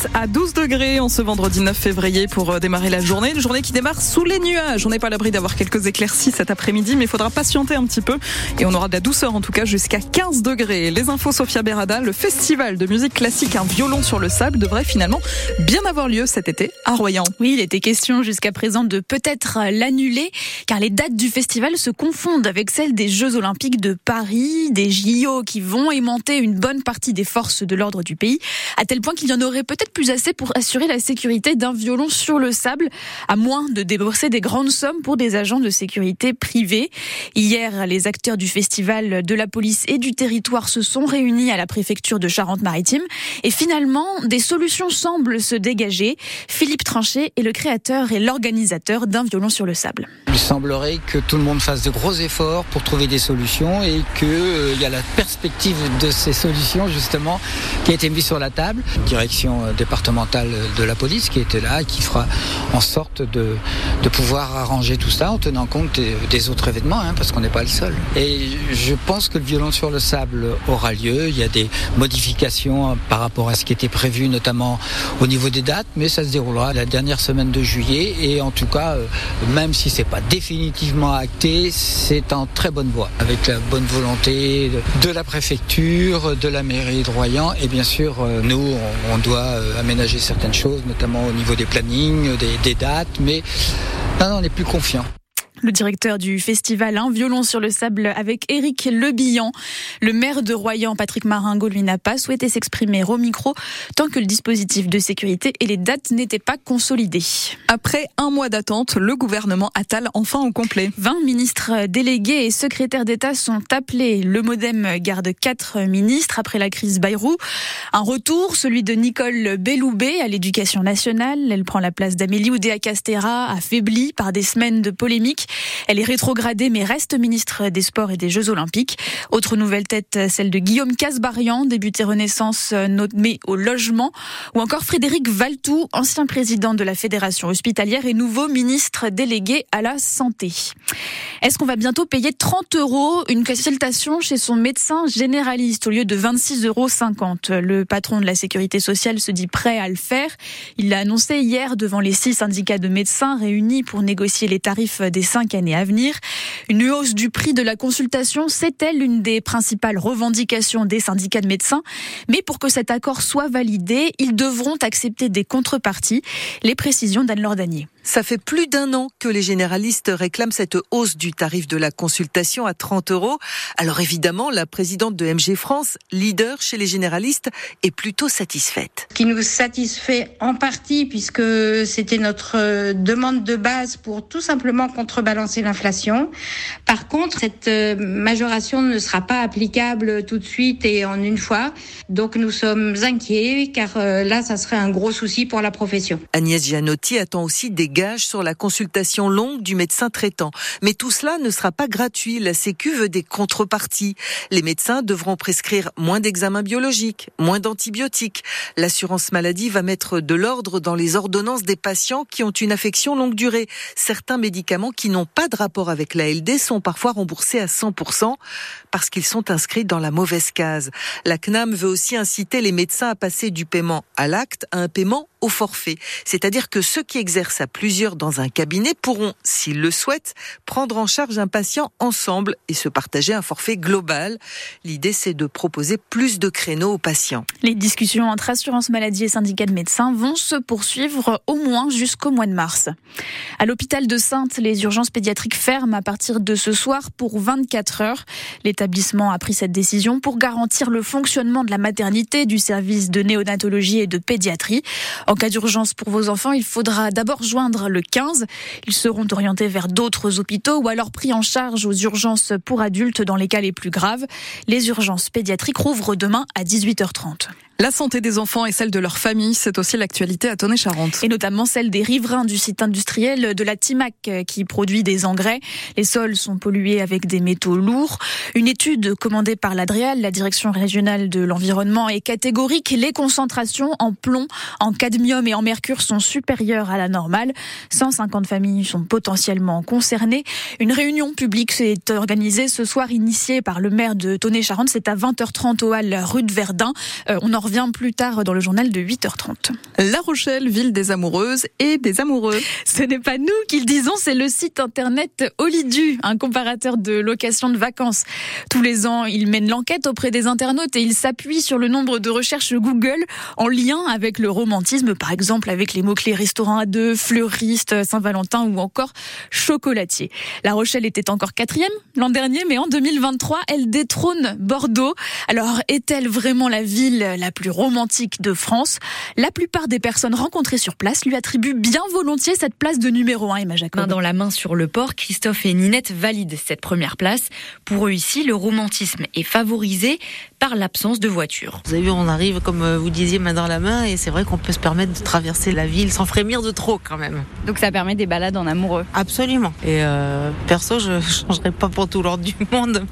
10 à 12 degrés en ce vendredi 9 février pour euh, démarrer la journée. Une journée qui démarre sous les nuages. On n'est pas à l'abri d'avoir quelques éclaircies cet après-midi, mais il faudra patienter un petit peu. Et on aura de la douceur en tout cas jusqu'à 15 degrés. Les infos Sophia Berada, le festival de musique classique Un violon sur le sable devrait finalement bien avoir lieu cet été à Royan. Oui, il était question jusqu'à présent de peut-être l'annuler, car les dates du festival se confondent avec celles des Jeux Olympiques de Paris, des JO qui vont aimanter une bonne partie des forces de l'ordre du pays, à tel point qu'il y en aurait peut-être plus assez pour assurer la sécurité d'un violon sur le sable, à moins de débourser des grandes sommes pour des agents de sécurité privés. Hier, les acteurs du festival, de la police et du territoire se sont réunis à la préfecture de Charente-Maritime. Et finalement, des solutions semblent se dégager. Philippe Tranchet est le créateur et l'organisateur d'un violon sur le sable. Il semblerait que tout le monde fasse de gros efforts pour trouver des solutions et qu'il euh, y a la perspective de ces solutions justement qui a été mise sur la table. Direction euh, départementale de la police qui était là et qui fera en sorte de, de pouvoir arranger tout ça en tenant compte des, autres événements hein, parce qu'on n'est pas le seul. Et je pense que le violon sur le sable aura lieu. Il y a des modifications par rapport à ce qui était prévu notamment au niveau des dates mais ça se déroulera la dernière semaine de juillet et en tout cas euh, même si c'est pas définitivement acté, c'est en très bonne voie avec la bonne volonté de la préfecture, de la mairie de Royan et bien sûr euh, nous on doit euh, aménager certaines choses, notamment au niveau des plannings, des, dates, mais non, on est plus confiant le directeur du festival Un violon sur le sable avec Éric Lebillan. Le maire de Royan, Patrick Maringo, lui n'a pas souhaité s'exprimer au micro tant que le dispositif de sécurité et les dates n'étaient pas consolidés. Après un mois d'attente, le gouvernement attale enfin au complet. 20 ministres délégués et secrétaires d'État sont appelés. Le Modem garde quatre ministres après la crise Bayrou. Un retour, celui de Nicole Belloubet à l'éducation nationale. Elle prend la place d'Amélie Oudéa-Castera, affaiblie par des semaines de polémiques. Elle est rétrogradée mais reste ministre des Sports et des Jeux Olympiques. Autre nouvelle tête, celle de Guillaume Casbarian, débuté Renaissance nommé au logement. Ou encore Frédéric Valtou, ancien président de la Fédération hospitalière et nouveau ministre délégué à la santé. Est-ce qu'on va bientôt payer 30 euros? Une consultation chez son médecin généraliste au lieu de 26,50 euros Le patron de la sécurité sociale se dit prêt à le faire. Il l'a annoncé hier devant les six syndicats de médecins réunis pour négocier les tarifs des cinq années à venir. Une hausse du prix de la consultation, c'était l'une des principales revendications des syndicats de médecins. Mais pour que cet accord soit validé, ils devront accepter des contreparties. Les précisions d'Anne Lordanier. Ça fait plus d'un an que les généralistes réclament cette hausse du tarif de la consultation à 30 euros. Alors évidemment, la présidente de MG France, leader chez les généralistes, est plutôt satisfaite. Qui nous satisfait en partie puisque c'était notre euh, demande de base pour tout simplement contrebalancer l'inflation. Par contre, cette euh, majoration ne sera pas applicable tout de suite et en une fois. Donc nous sommes inquiets car euh, là, ça serait un gros souci pour la profession. Agnès Gianotti attend aussi des sur la consultation longue du médecin traitant. Mais tout cela ne sera pas gratuit. La Sécu veut des contreparties. Les médecins devront prescrire moins d'examens biologiques, moins d'antibiotiques. L'assurance maladie va mettre de l'ordre dans les ordonnances des patients qui ont une affection longue durée. Certains médicaments qui n'ont pas de rapport avec la LD sont parfois remboursés à 100% parce qu'ils sont inscrits dans la mauvaise case. La CNAM veut aussi inciter les médecins à passer du paiement à l'acte à un paiement au forfait. C'est-à-dire que ceux qui exercent à plusieurs dans un cabinet pourront, s'ils le souhaitent, prendre en charge un patient ensemble et se partager un forfait global. L'idée, c'est de proposer plus de créneaux aux patients. Les discussions entre assurance maladie et syndicats de médecins vont se poursuivre au moins jusqu'au mois de mars. À l'hôpital de Sainte, les urgences pédiatriques ferment à partir de ce soir pour 24 heures. L'établissement a pris cette décision pour garantir le fonctionnement de la maternité, du service de néonatologie et de pédiatrie. En cas d'urgence pour vos enfants, il faudra d'abord joindre le 15. Ils seront orientés vers d'autres hôpitaux ou alors pris en charge aux urgences pour adultes dans les cas les plus graves. Les urgences pédiatriques rouvrent demain à 18h30. La santé des enfants et celle de leur famille, c'est aussi l'actualité à Tonnet-Charente. Et notamment celle des riverains du site industriel de la Timac euh, qui produit des engrais. Les sols sont pollués avec des métaux lourds. Une étude commandée par l'Adréal, la direction régionale de l'environnement, est catégorique. Les concentrations en plomb, en cadmium et en mercure sont supérieures à la normale. 150 familles sont potentiellement concernées. Une réunion publique s'est organisée ce soir, initiée par le maire de Tonnet-Charente. C'est à 20h30 au hall rue de Verdun. Euh, revient plus tard dans le journal de 8h30. La Rochelle, ville des amoureuses et des amoureux. Ce n'est pas nous qui le disons, c'est le site internet Olidu, un comparateur de location de vacances. Tous les ans, il mène l'enquête auprès des internautes et il s'appuie sur le nombre de recherches Google en lien avec le romantisme, par exemple avec les mots-clés restaurant à deux, fleuriste, Saint-Valentin ou encore chocolatier. La Rochelle était encore quatrième l'an dernier, mais en 2023, elle détrône Bordeaux. Alors, est-elle vraiment la ville la plus romantique de France La plupart des personnes rencontrées sur place lui attribuent bien volontiers cette place de numéro 1, Emma Jacob. Main dans la main sur le port, Christophe et Ninette valident cette première place. Pour eux ici, le romantisme est favorisé par l'absence de voiture. Vous avez vu, on arrive, comme vous disiez, main dans la main, et c'est vrai qu'on peut se permettre de traverser la ville sans frémir de trop quand même. Donc ça permet des balades en amoureux Absolument. Et euh, perso, je changerai pas pour tout l'ordre du monde.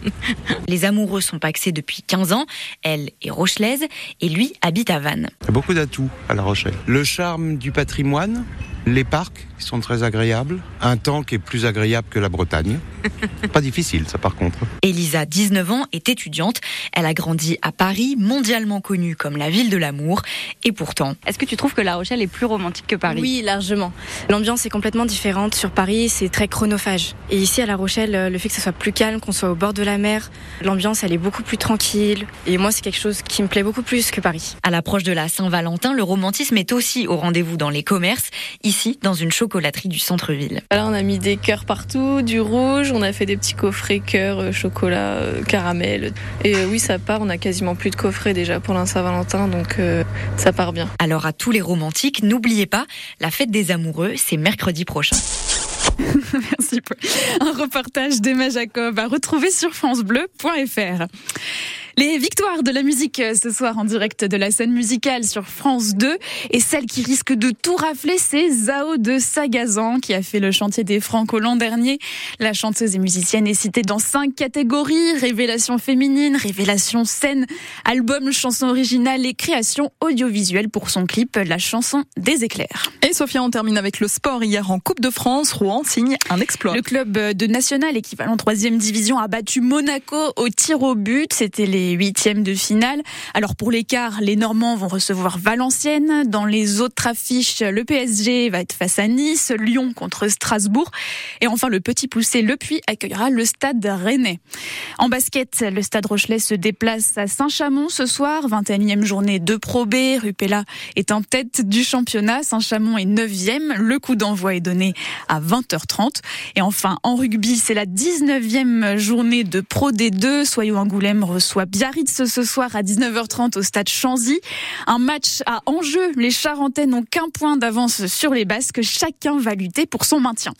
Les amoureux sont paxés depuis 15 ans. Elle est rochelaise et lui habite à Vannes. Il y a beaucoup d'atouts à La Rochelle. Le charme du patrimoine, les parcs qui sont très agréables, un temps qui est plus agréable que la Bretagne. Pas difficile ça par contre. Elisa, 19 ans, est étudiante. Elle a grandi à Paris, mondialement connue comme la ville de l'amour. Et pourtant... Est-ce que tu trouves que La Rochelle est plus romantique que Paris? Oui, largement. L'ambiance est complètement différente. Sur Paris, c'est très chronophage. Et ici, à La Rochelle, le fait que ce soit plus calme, qu'on soit au bord de la mer, l'ambiance, elle est beaucoup plus tranquille. Et moi, c'est quelque chose qui me plaît beaucoup plus que Paris. À l'approche de la Saint-Valentin, le romantisme est aussi au rendez-vous dans les commerces. Ici, dans une chocolaterie du centre-ville. Là, on a mis des cœurs partout, du rouge, on a fait des petits coffrets cœur, euh, chocolat, euh, caramel. Et euh, oui, ça part, on a quasiment plus de coffrets déjà pour la Saint-Valentin, donc euh, ça part bien. Alors à tous les romantiques, n'oubliez pas, la fête des amoureux, c'est mercredi prochain. Merci. Un reportage d'Emma Jacob à retrouver sur francebleu.fr. Les victoires de la musique ce soir en direct de la scène musicale sur France 2 et celle qui risque de tout rafler, c'est Zao de Sagazan qui a fait le chantier des Franco l'an dernier. La chanteuse et musicienne est citée dans cinq catégories révélation féminine, révélation scène, album, chanson originale et création audiovisuelle pour son clip La chanson des éclairs. Et Sophia, on termine avec le sport. Hier en Coupe de France, Rouen signe un exploit. Le club de national équivalent troisième division a battu Monaco au tir au but. C'était les huitièmes de finale. Alors pour l'écart, les Normands vont recevoir Valenciennes. Dans les autres affiches, le PSG va être face à Nice, Lyon contre Strasbourg. Et enfin, le petit poussé Le Puy accueillera le stade rennais. En basket, le stade Rochelet se déplace à Saint-Chamond ce soir. 21e journée de Pro B. Rupella est en tête du championnat. Saint-Chamond est 9e. Le coup d'envoi est donné à 20h30. Et enfin, en rugby, c'est la 19e journée de Pro D2. Soyons Angoulême reçoit Biarritz ce soir à 19h30 au stade Chanzy. Un match à enjeu. Les Charentais n'ont qu'un point d'avance sur les Basques. Chacun va lutter pour son maintien.